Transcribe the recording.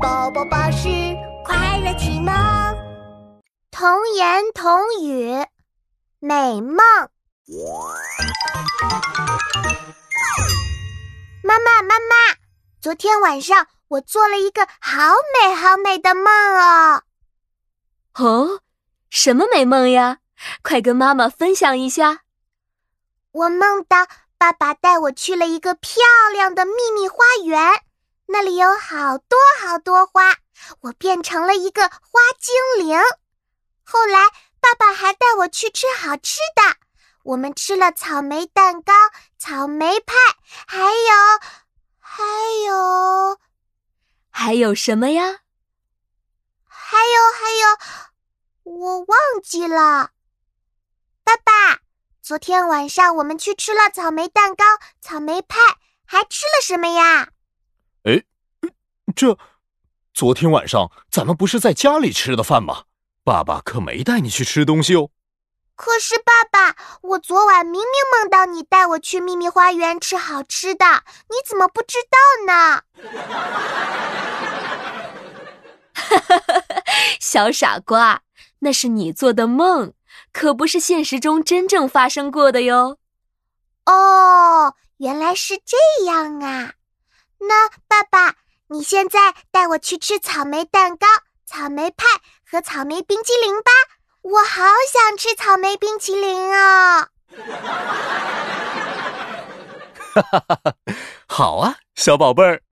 宝宝巴士快乐启蒙，童言童语，美梦。妈妈，妈妈，昨天晚上我做了一个好美好美的梦哦。哦，什么美梦呀？快跟妈妈分享一下。我梦到爸爸带我去了一个漂亮的秘密花园。那里有好多好多花，我变成了一个花精灵。后来，爸爸还带我去吃好吃的，我们吃了草莓蛋糕、草莓派，还有，还有，还有什么呀？还有，还有，我忘记了。爸爸，昨天晚上我们去吃了草莓蛋糕、草莓派，还吃了什么呀？这，昨天晚上咱们不是在家里吃的饭吗？爸爸可没带你去吃东西哦。可是爸爸，我昨晚明明梦到你带我去秘密花园吃好吃的，你怎么不知道呢？哈哈哈哈！小傻瓜，那是你做的梦，可不是现实中真正发生过的哟。哦，原来是这样啊。你现在带我去吃草莓蛋糕、草莓派和草莓冰淇淋吧！我好想吃草莓冰淇淋啊！哈哈哈哈好啊，小宝贝儿。